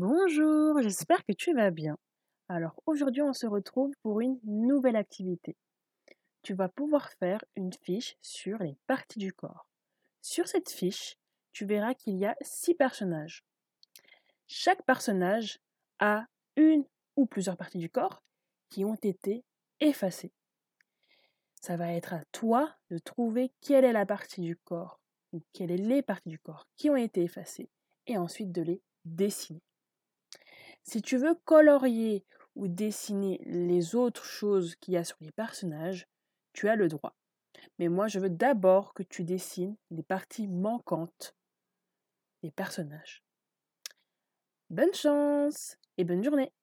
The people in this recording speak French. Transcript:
Bonjour, j'espère que tu vas bien. Alors aujourd'hui, on se retrouve pour une nouvelle activité. Tu vas pouvoir faire une fiche sur les parties du corps. Sur cette fiche, tu verras qu'il y a six personnages. Chaque personnage a une ou plusieurs parties du corps qui ont été effacées. Ça va être à toi de trouver quelle est la partie du corps ou quelles sont les parties du corps qui ont été effacées et ensuite de les dessiner. Si tu veux colorier ou dessiner les autres choses qu'il y a sur les personnages, tu as le droit. Mais moi, je veux d'abord que tu dessines les parties manquantes des personnages. Bonne chance et bonne journée